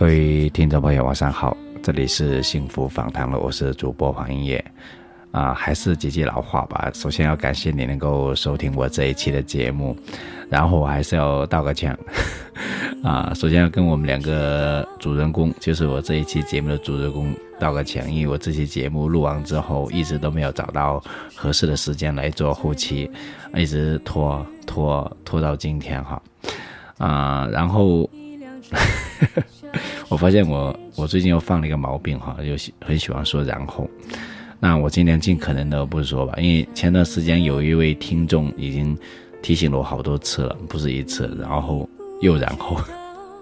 各位听众朋友，晚上好，这里是幸福访谈了，我是主播黄英业。啊，还是几句老话吧。首先要感谢你能够收听我这一期的节目，然后我还是要道个歉。啊，首先要跟我们两个主人公，就是我这一期节目的主人公道个歉，因为我这期节目录完之后，一直都没有找到合适的时间来做后期，一直拖拖拖到今天哈。啊，然后。我发现我我最近又犯了一个毛病哈，就喜很喜欢说然后，那我今天尽可能的不说吧，因为前段时间有一位听众已经提醒了我好多次了，不是一次，然后又然后，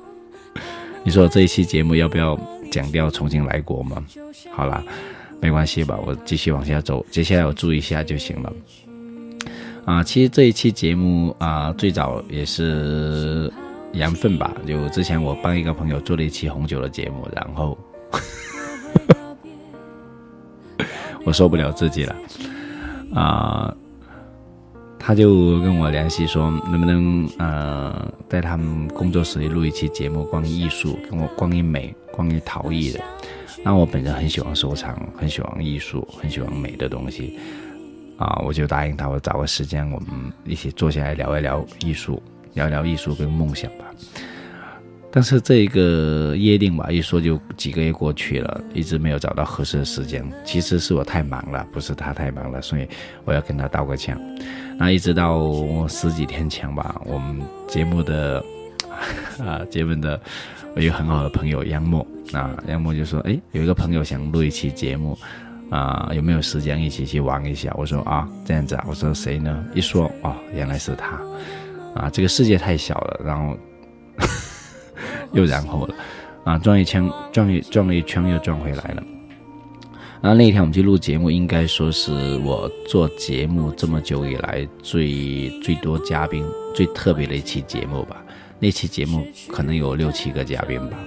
你说这一期节目要不要讲掉重新来过吗？好了，没关系吧，我继续往下走，接下来我注意一下就行了。啊，其实这一期节目啊，最早也是。缘分吧，就之前我帮一个朋友做了一期红酒的节目，然后 我受不了自己了，啊，他就跟我联系说，能不能呃在他们工作室里录一期节目，关于艺术，跟我关于美，关于陶艺的。那我本人很喜欢收藏，很喜欢艺术，很喜欢美的东西，啊，我就答应他，我找个时间，我们一起坐下来聊一聊艺术。聊聊艺术跟梦想吧，但是这个约定吧，一说就几个月过去了，一直没有找到合适的时间。其实是我太忙了，不是他太忙了，所以我要跟他道个歉。那一直到十几天前吧，我们节目的啊节目的我有很好的朋友杨默啊，杨默就说：“哎，有一个朋友想录一期节目啊，有没有时间一起去玩一下？”我说：“啊，这样子啊。”我说：“谁呢？”一说哦，原来是他。啊，这个世界太小了，然后 又然后了，啊，转一圈，转一转了一圈又转回来了。然后那天我们去录节目，应该说是我做节目这么久以来最最多嘉宾、最特别的一期节目吧。那期节目可能有六七个嘉宾吧。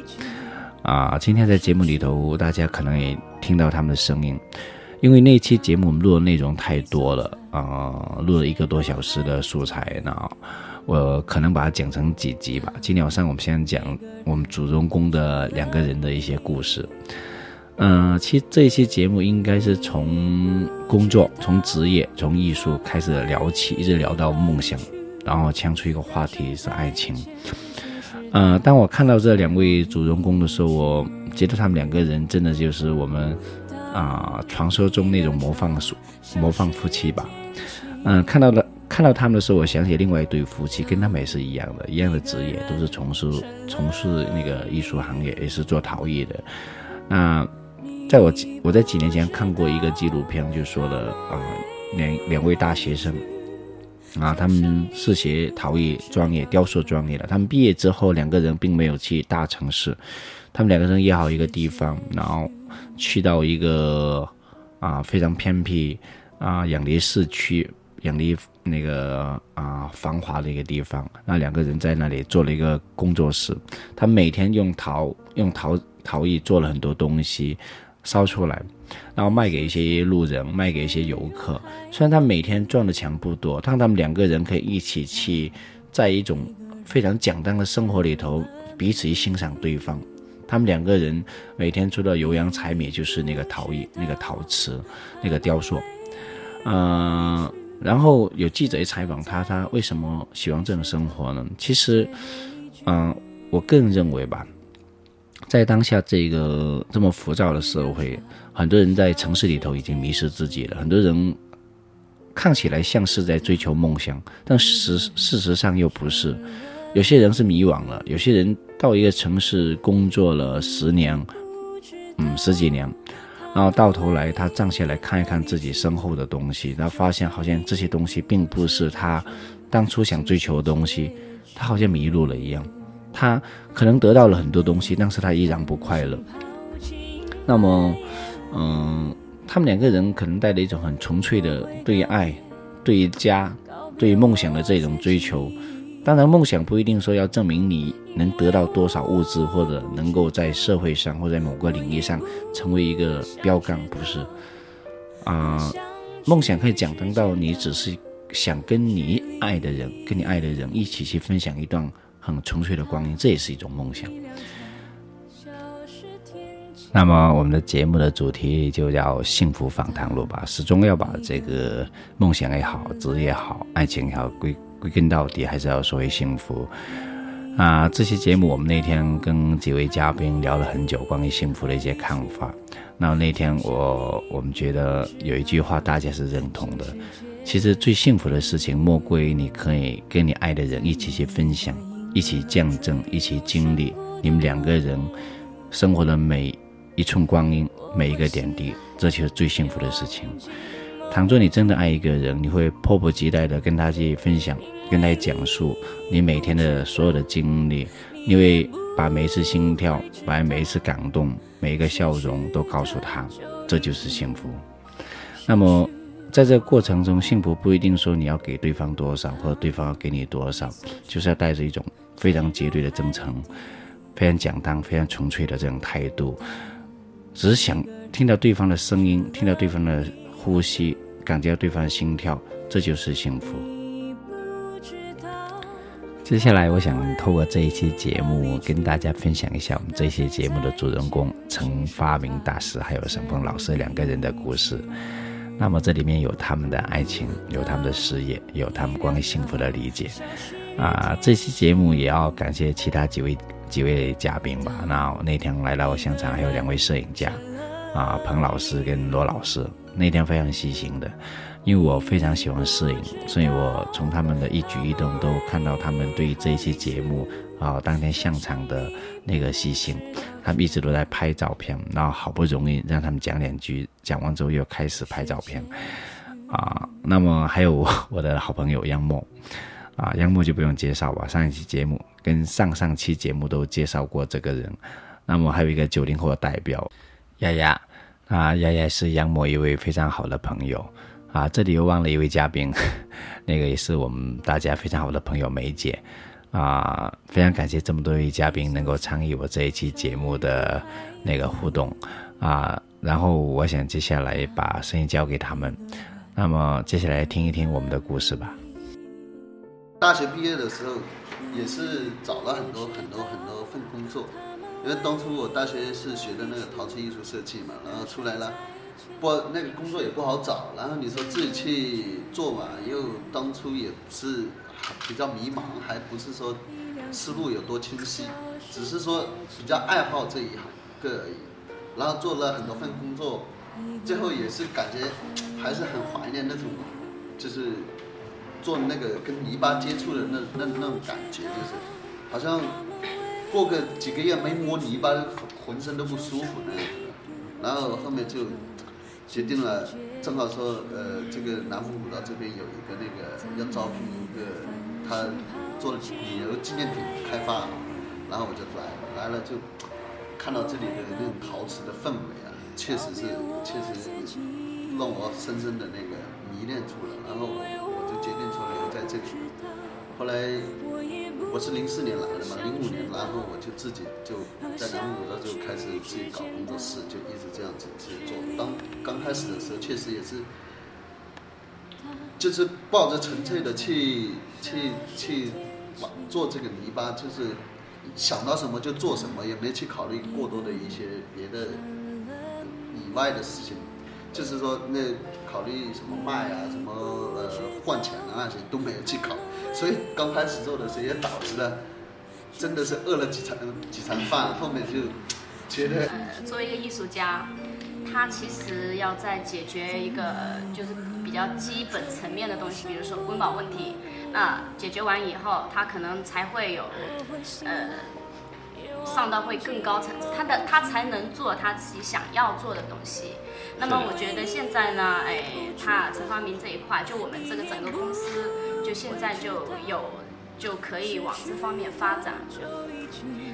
啊，今天在节目里头，大家可能也听到他们的声音，因为那期节目我们录的内容太多了啊，录了一个多小时的素材呢。我可能把它讲成几集吧。今天晚上我们先讲我们主人公的两个人的一些故事。嗯，其实这一期节目应该是从工作、从职业、从艺术开始聊起，一直聊到梦想，然后牵出一个话题是爱情。嗯，当我看到这两位主人公的时候，我觉得他们两个人真的就是我们啊传说中那种模范模范夫妻吧。嗯，看到了。看到他们的时候，我想起另外一对夫妻，跟他们也是一样的，一样的职业，都是从事从事那个艺术行业，也是做陶艺的。那在我我在几年前看过一个纪录片，就说了啊，两两位大学生啊，他们是学陶艺专业、雕塑专业的。他们毕业之后，两个人并没有去大城市，他们两个人约好一个地方，然后去到一个啊非常偏僻啊远离市区。远离那个啊繁华的一个地方，那两个人在那里做了一个工作室，他每天用陶用陶陶艺做了很多东西，烧出来，然后卖给一些路人，卖给一些游客。虽然他每天赚的钱不多，但他们两个人可以一起去，在一种非常简单的生活里头，彼此欣赏对方。他们两个人每天除了油盐柴米，就是那个陶艺、那个陶瓷、那个雕塑，嗯。然后有记者也采访他，他为什么喜欢这种生活呢？其实，嗯，我个人认为吧，在当下这个这么浮躁的社会，很多人在城市里头已经迷失自己了。很多人看起来像是在追求梦想，但实事实上又不是。有些人是迷惘了，有些人到一个城市工作了十年，嗯，十几年。然后到头来，他站下来看一看自己身后的东西，他发现好像这些东西并不是他当初想追求的东西，他好像迷路了一样。他可能得到了很多东西，但是他依然不快乐。那么，嗯，他们两个人可能带着一种很纯粹的对于爱、对于家、对于梦想的这种追求。当然，梦想不一定说要证明你能得到多少物质，或者能够在社会上或在某个领域上成为一个标杆，不是？啊，梦想可以讲单到你只是想跟你爱的人、跟你爱的人一起去分享一段很纯粹的光阴，这也是一种梦想。那么我们的节目的主题就叫幸福访谈录吧，始终要把这个梦想也好、职业也好、爱情也好归归根到底，还是要说回幸福。啊，这期节目我们那天跟几位嘉宾聊了很久，关于幸福的一些看法。那那天我我们觉得有一句话大家是认同的，其实最幸福的事情莫过于你可以跟你爱的人一起去分享，一起见证，一起经历你们两个人生活的每一寸光阴，每一个点滴，这就是最幸福的事情。倘若你真的爱一个人，你会迫不及待的跟他去分享。跟他讲述你每天的所有的经历，你会把每一次心跳，把每一次感动，每一个笑容都告诉他，这就是幸福。那么，在这个过程中，幸福不一定说你要给对方多少，或者对方要给你多少，就是要带着一种非常绝对的真诚，非常简单、非常纯粹的这种态度，只想听到对方的声音，听到对方的呼吸，感觉到对方的心跳，这就是幸福。接下来，我想透过这一期节目跟大家分享一下我们这期节目的主人公陈发明大师还有沈峰老师两个人的故事。那么这里面有他们的爱情，有他们的事业，有他们关于幸福的理解。啊，这期节目也要感谢其他几位几位嘉宾吧。那那天来到我现场还有两位摄影家，啊，彭老师跟罗老师，那天非常细心的。因为我非常喜欢摄影，所以我从他们的一举一动都看到他们对于这一期节目啊当天现场的那个细心。他们一直都在拍照片，然后好不容易让他们讲两句，讲完之后又开始拍照片啊。那么还有我的好朋友杨默啊，杨默就不用介绍吧，上一期节目跟上上期节目都介绍过这个人。那么还有一个九零后的代表丫丫啊，丫丫是杨某一位非常好的朋友。啊，这里又忘了一位嘉宾，那个也是我们大家非常好的朋友梅姐，啊，非常感谢这么多位嘉宾能够参与我这一期节目的那个互动，啊，然后我想接下来把声音交给他们，那么接下来听一听我们的故事吧。大学毕业的时候，也是找了很多很多很多份工作，因为当初我大学是学的那个陶瓷艺术设计嘛，然后出来了。不，那个工作也不好找，然后你说自己去做嘛，又当初也不是比较迷茫，还不是说思路有多清晰，只是说比较爱好这一行个而已。然后做了很多份工作，最后也是感觉还是很怀念那种，就是做那个跟泥巴接触的那那那种感觉，就是好像过个几个月没摸泥巴，浑身都不舒服那样子。然后后面就。决定了，正好说，呃，这个南湖古道这边有一个那个要招聘一个，他做旅游纪念品开发，然后我就来了，来了就看到这里的那种陶瓷的氛围啊，确实是，确实让我深深的那个迷恋住了，然后我就决定说留在这里，后来。我是零四年来的嘛，零五年，然后我就自己就在南五道就开始自己搞工作室，就一直这样子去做。当刚开始的时候，确实也是，就是抱着纯粹的去去去做这个泥巴，就是想到什么就做什么，也没去考虑过多的一些别的以外的事情。就是说，那考虑什么卖啊，什么呃换钱啊那些都没有去考，所以刚开始做的时候也导致了，真的是饿了几餐几餐饭，后面就觉得。作为一个艺术家，他其实要在解决一个就是比较基本层面的东西，比如说温饱问题，那解决完以后，他可能才会有呃。上到会更高层次，他的他才能做他自己想要做的东西。那么我觉得现在呢，哎，他陈发明这一块，就我们这个整个公司，就现在就有就可以往这方面发展。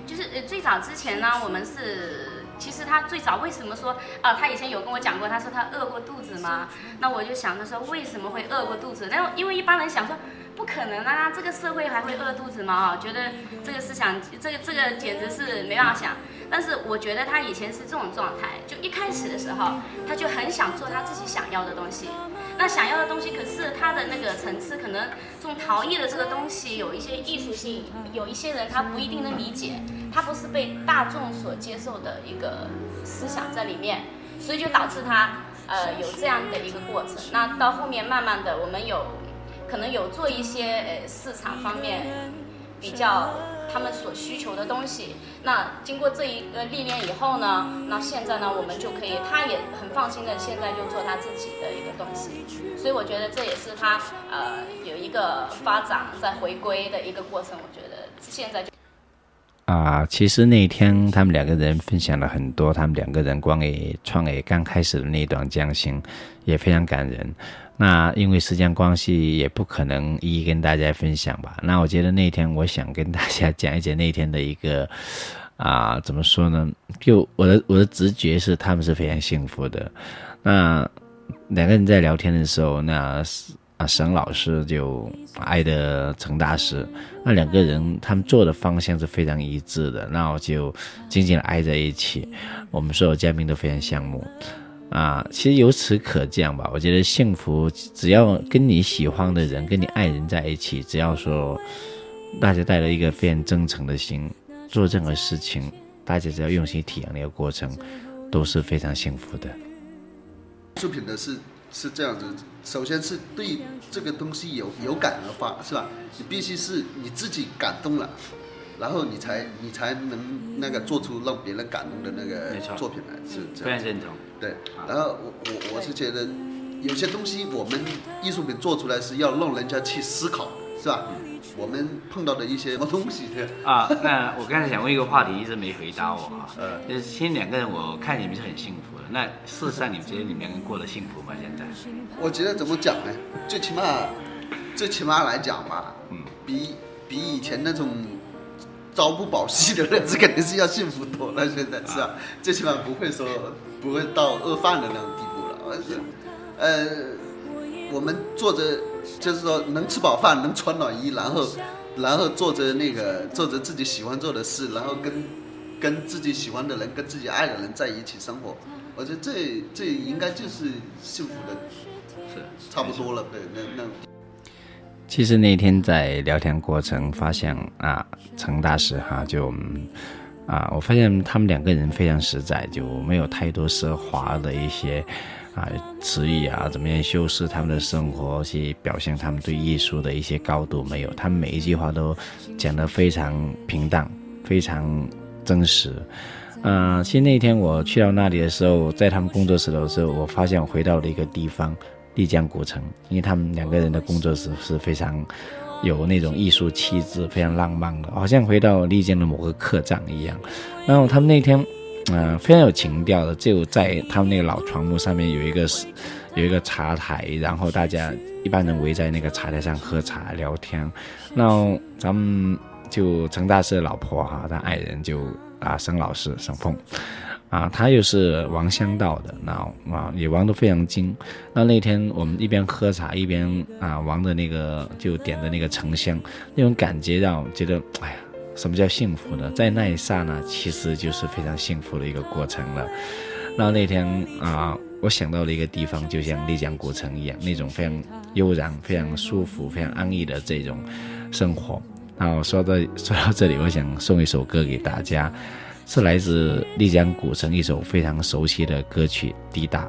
就是呃最早之前呢，我们是其实他最早为什么说啊，他以前有跟我讲过，他说他饿过肚子吗？那我就想着说为什么会饿过肚子？那因为一般人想说。不可能啊！这个社会还会饿肚子吗？啊，觉得这个思想，这个这个简直是没办法想。但是我觉得他以前是这种状态，就一开始的时候，他就很想做他自己想要的东西。那想要的东西，可是它的那个层次，可能这种陶艺的这个东西有一些艺术性，有一些人他不一定能理解，他不是被大众所接受的一个思想在里面，所以就导致他呃有这样的一个过程。那到后面慢慢的，我们有可能有做一些呃市场方面比较。他们所需求的东西，那经过这一个历练以后呢，那现在呢，我们就可以，他也很放心的，现在就做他自己的一个东西，所以我觉得这也是他呃有一个发展在回归的一个过程。我觉得现在啊，其实那天他们两个人分享了很多，他们两个人关于创业刚开始的那段艰辛，也非常感人。那因为时间关系，也不可能一一跟大家分享吧。那我觉得那天，我想跟大家讲一讲那天的一个 啊，怎么说呢？就我的我的直觉是，他们是非常幸福的。那两个人在聊天的时候，那啊沈老师就爱的陈大师，那两个人他们做的方向是非常一致的，那我就紧紧的挨在一起。我们所有嘉宾都非常羡慕。啊，其实由此可见吧，我觉得幸福，只要跟你喜欢的人、跟你爱人在一起，只要说大家带着一个非常真诚的心做任何事情，大家只要用心体验那个过程，都是非常幸福的。作品的是是这样子，首先是对这个东西有有感而发，是吧？你必须是你自己感动了。然后你才你才能那个做出让别人感动的那个作品来，是非常认同。对，然后我我我是觉得有些东西我们艺术品做出来是要让人家去思考，是吧？我们碰到的一些什么东西的啊？那我刚才想问一个话题，一直没回答我啊。呃，就是其实两个人，我看你们是很幸福的。那事实上，你们觉得你们两个人过得幸福吗？现在？我觉得怎么讲呢？最起码，最起码来讲吧，嗯，比比以前那种。朝不保夕的日子 肯定是要幸福多了，现在是吧？最起码不会说不会到饿饭的那种地步了。而是，呃，我们做着就是说能吃饱饭，能穿暖衣，然后然后做着那个做着自己喜欢做的事，然后跟跟自己喜欢的人、跟自己爱的人在一起生活。我觉得这这应该就是幸福的，是差不多了。对，那那。其实那天在聊天过程发现啊，陈大师哈就啊，我发现他们两个人非常实在，就没有太多奢华的一些啊词语啊，怎么样修饰他们的生活，去表现他们对艺术的一些高度没有。他们每一句话都讲得非常平淡，非常真实。嗯，其实那天我去到那里的时候，在他们工作室的时候，我发现我回到了一个地方。丽江古城，因为他们两个人的工作室是非常有那种艺术气质，非常浪漫的，好像回到丽江的某个客栈一样。然后他们那天，嗯，非常有情调的，就在他们那个老床木上面有一个有一个茶台，然后大家一般人围在那个茶台上喝茶聊天。那咱们就陈大师的老婆哈，他爱人就啊沈老师沈凤。啊，他又是玩香道的，那啊也玩得非常精。那那天我们一边喝茶一边啊玩的那个，就点的那个沉香，那种感觉让我觉得，哎呀，什么叫幸福呢？在那一刹那，其实就是非常幸福的一个过程了。那那天啊，我想到了一个地方，就像丽江古城一样，那种非常悠然、非常舒服、非常安逸的这种生活。那我说到说到这里，我想送一首歌给大家。是来自丽江古城一首非常熟悉的歌曲《滴答》。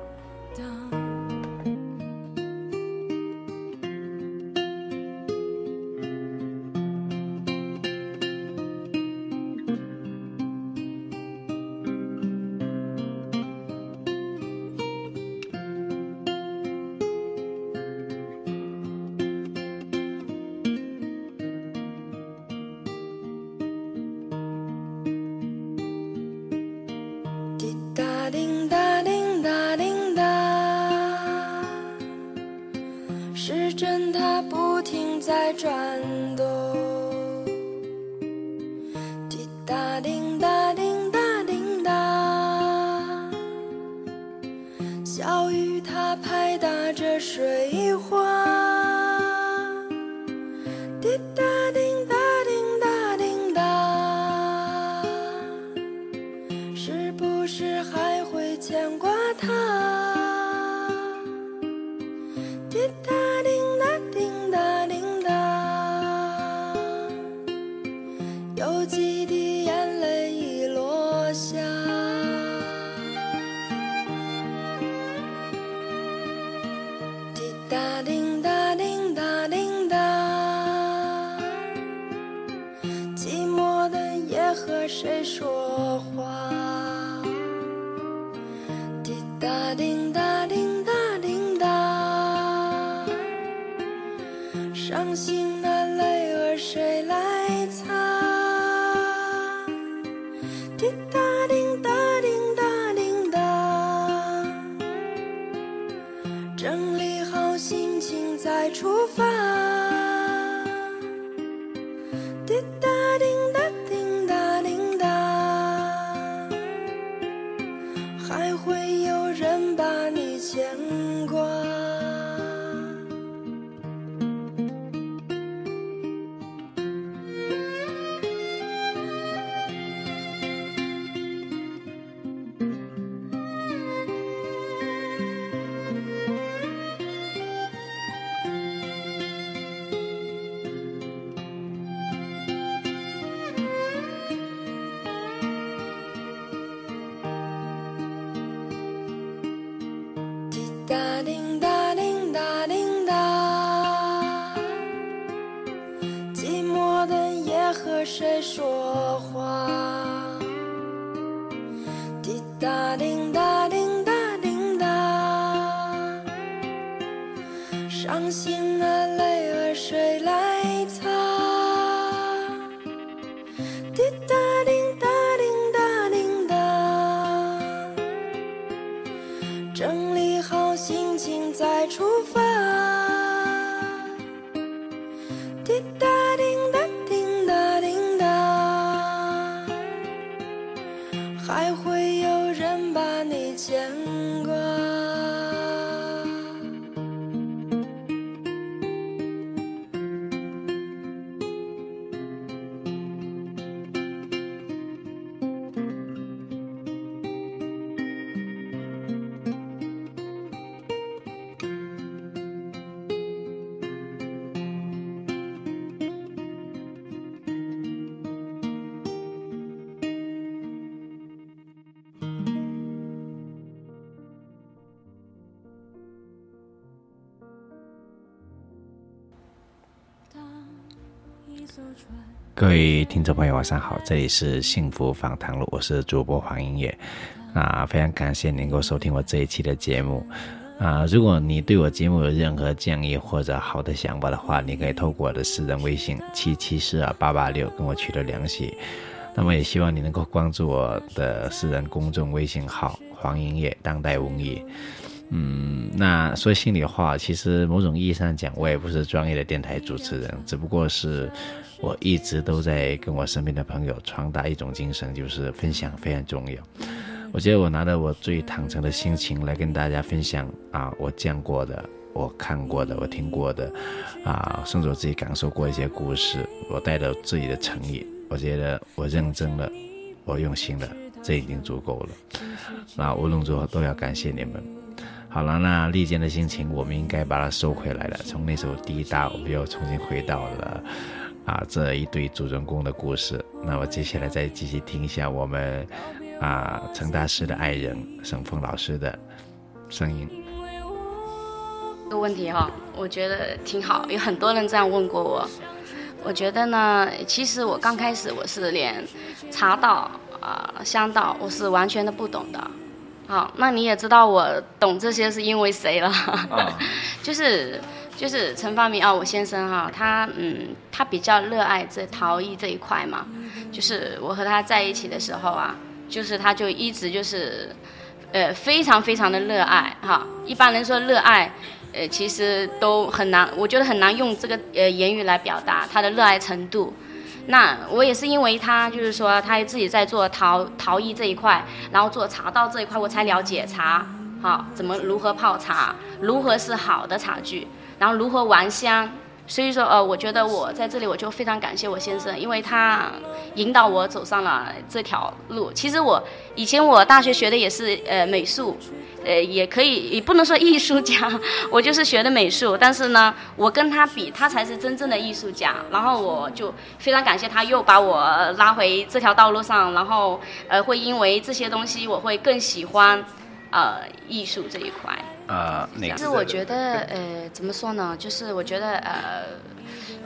各位听众朋友，晚上好，这里是幸福访谈录，我是主播黄英业，啊，非常感谢您能够收听我这一期的节目，啊，如果你对我节目有任何建议或者好的想法的话，你可以透过我的私人微信七七四二八八六跟我取得联系，那么也希望你能够关注我的私人公众微信号黄英业当代文艺。嗯，那说心里话，其实某种意义上讲，我也不是专业的电台主持人，只不过是我一直都在跟我身边的朋友传达一种精神，就是分享非常重要。我觉得我拿着我最坦诚的心情来跟大家分享啊，我见过的、我看过的、我听过的，啊，甚至我自己感受过一些故事，我带着自己的诚意，我觉得我认真了，我用心了，这已经足够了。那无论如何都要感谢你们。好了，那利剑的心情，我们应该把它收回来了。从那首《滴答》，我们又重新回到了啊这一对主人公的故事。那我接下来再继续听一下我们啊陈大师的爱人沈峰老师的声音。这个问题哈，我觉得挺好，有很多人这样问过我。我觉得呢，其实我刚开始我是连茶道啊香道我是完全的不懂的。好，那你也知道我懂这些是因为谁了？就是就是陈发明啊，我先生哈，他嗯，他比较热爱这陶艺这一块嘛。就是我和他在一起的时候啊，就是他就一直就是，呃，非常非常的热爱哈。一般人说热爱，呃，其实都很难，我觉得很难用这个呃言语来表达他的热爱程度。那我也是因为他，就是说他自己在做陶陶艺这一块，然后做茶道这一块，我才了解茶，好，怎么如何泡茶，如何是好的茶具，然后如何玩香，所以说，呃，我觉得我在这里我就非常感谢我先生，因为他引导我走上了这条路。其实我以前我大学学的也是呃美术，呃也可以也不能说艺术家，我就是学的美术。但是呢，我跟他比，他才是真正的艺术家。然后我就非常感谢他，又把我拉回这条道路上。然后呃，会因为这些东西，我会更喜欢呃艺术这一块。呃，那个是我觉得，呃，怎么说呢？就是我觉得，呃，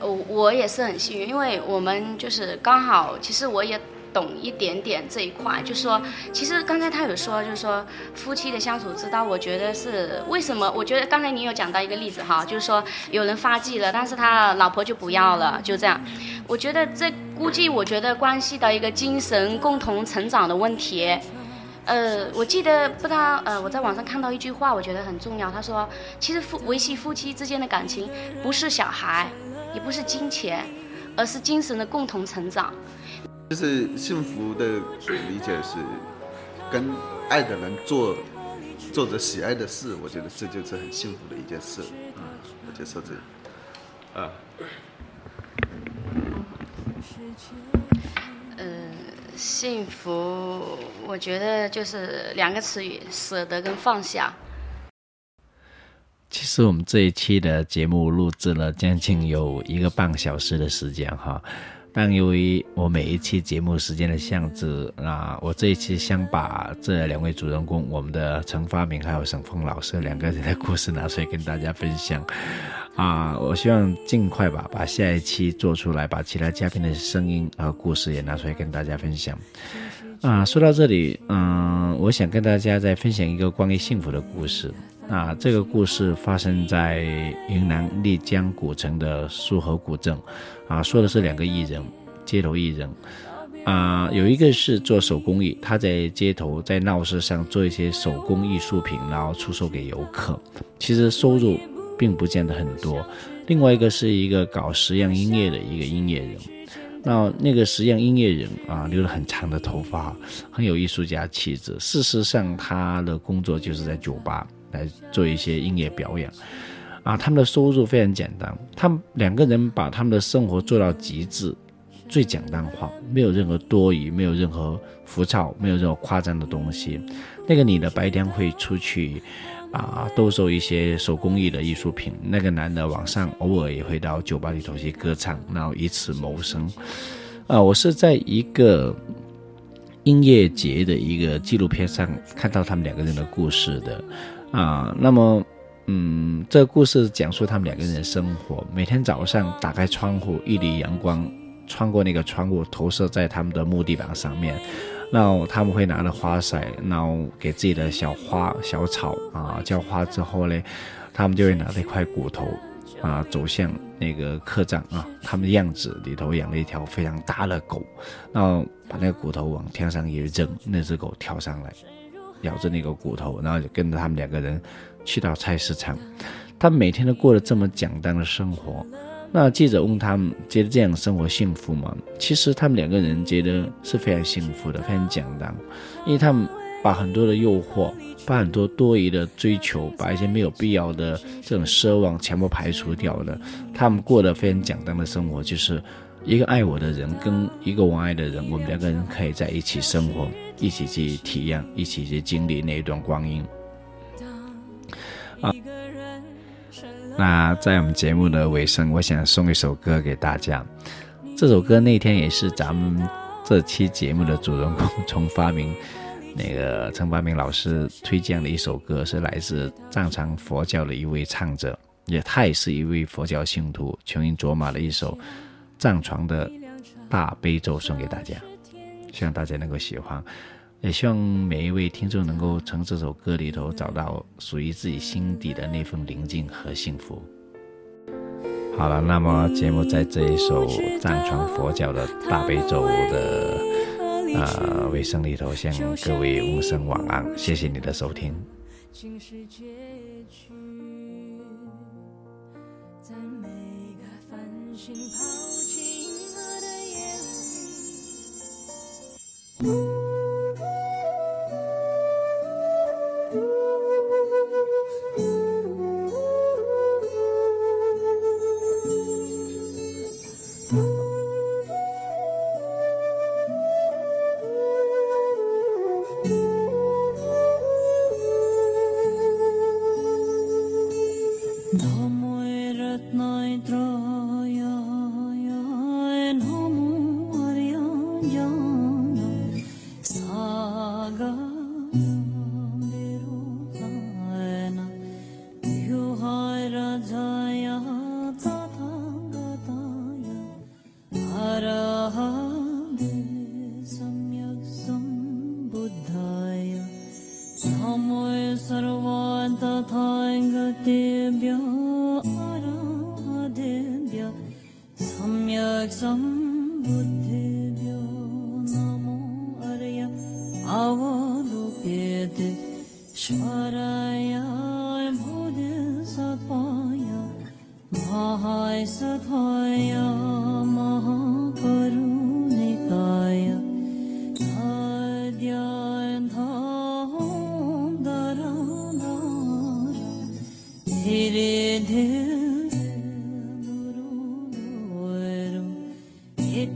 我我也是很幸运，因为我们就是刚好，其实我也懂一点点这一块。就是说，其实刚才他有说，就是说夫妻的相处之道，我觉得是为什么？我觉得刚才你有讲到一个例子哈，就是说有人发迹了，但是他老婆就不要了，就这样。我觉得这估计，我觉得关系到一个精神共同成长的问题。呃，我记得不知道，呃，我在网上看到一句话，我觉得很重要。他说，其实夫维系夫妻之间的感情，不是小孩，也不是金钱，而是精神的共同成长。就是幸福的理解是，跟爱的人做做着喜爱的事，我觉得这就是很幸福的一件事。嗯，我就说这，啊。幸福，我觉得就是两个词语：舍得跟放下。其实我们这一期的节目录制了将近有一个半小时的时间哈，但由于我每一期节目时间的限制那，我这一期想把这两位主人公，我们的陈发明还有沈峰老师两个人的故事拿出来跟大家分享。啊，我希望尽快吧，把下一期做出来，把其他嘉宾的声音和故事也拿出来跟大家分享。啊，说到这里，嗯，我想跟大家再分享一个关于幸福的故事。啊，这个故事发生在云南丽江古城的束河古镇。啊，说的是两个艺人，街头艺人。啊，有一个是做手工艺，他在街头在闹市上做一些手工艺术品，然后出售给游客。其实收入。并不见得很多。另外一个是一个搞实验音乐的一个音乐人，那那个实验音乐人啊，留了很长的头发，很有艺术家气质。事实上，他的工作就是在酒吧来做一些音乐表演。啊，他们的收入非常简单，他们两个人把他们的生活做到极致，最简单化，没有任何多余，没有任何浮躁，没有任何夸张的东西。那个女的白天会出去。啊，兜售一些手工艺的艺术品。那个男的晚上偶尔也会到酒吧里头去歌唱，然后以此谋生。啊，我是在一个音乐节的一个纪录片上看到他们两个人的故事的。啊，那么，嗯，这个故事讲述他们两个人的生活。每天早上打开窗户，一缕阳光穿过那个窗户，投射在他们的木地板上面。然后他们会拿着花塞，然后给自己的小花、小草啊浇花之后呢，他们就会拿着一块骨头啊走向那个客栈啊，他们的样子里头养了一条非常大的狗，然后把那个骨头往天上一扔，那只狗跳上来，咬着那个骨头，然后就跟着他们两个人去到菜市场，他每天都过着这么简单的生活。那记者问他们觉得这样生活幸福吗？其实他们两个人觉得是非常幸福的，非常简单，因为他们把很多的诱惑，把很多多余的追求，把一些没有必要的这种奢望全部排除掉了。他们过得非常简单的生活，就是一个爱我的人跟一个我爱的人，我们两个人可以在一起生活，一起去体验，一起去经历那一段光阴。啊。那在我们节目的尾声，我想送一首歌给大家。这首歌那天也是咱们这期节目的主人公从发明那个陈发明老师推荐的一首歌，是来自藏传佛教的一位唱者，也他也是一位佛教信徒，琼音卓玛的一首藏传的大悲咒送给大家，希望大家能够喜欢。也希望每一位听众能够从这首歌里头找到属于自己心底的那份宁静和幸福。好了，那么节目在这一首藏传佛教的大悲咒的呃尾声里头，向各位问声晚安，谢谢你的收听。在每个繁星。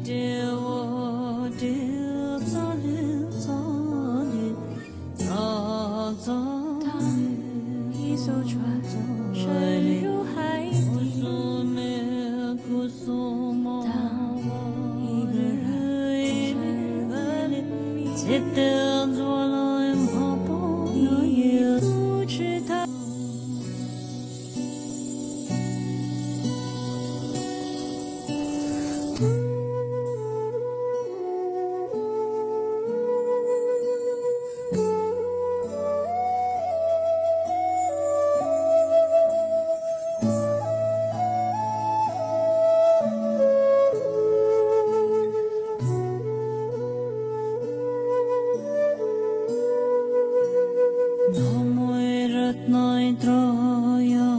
do. yo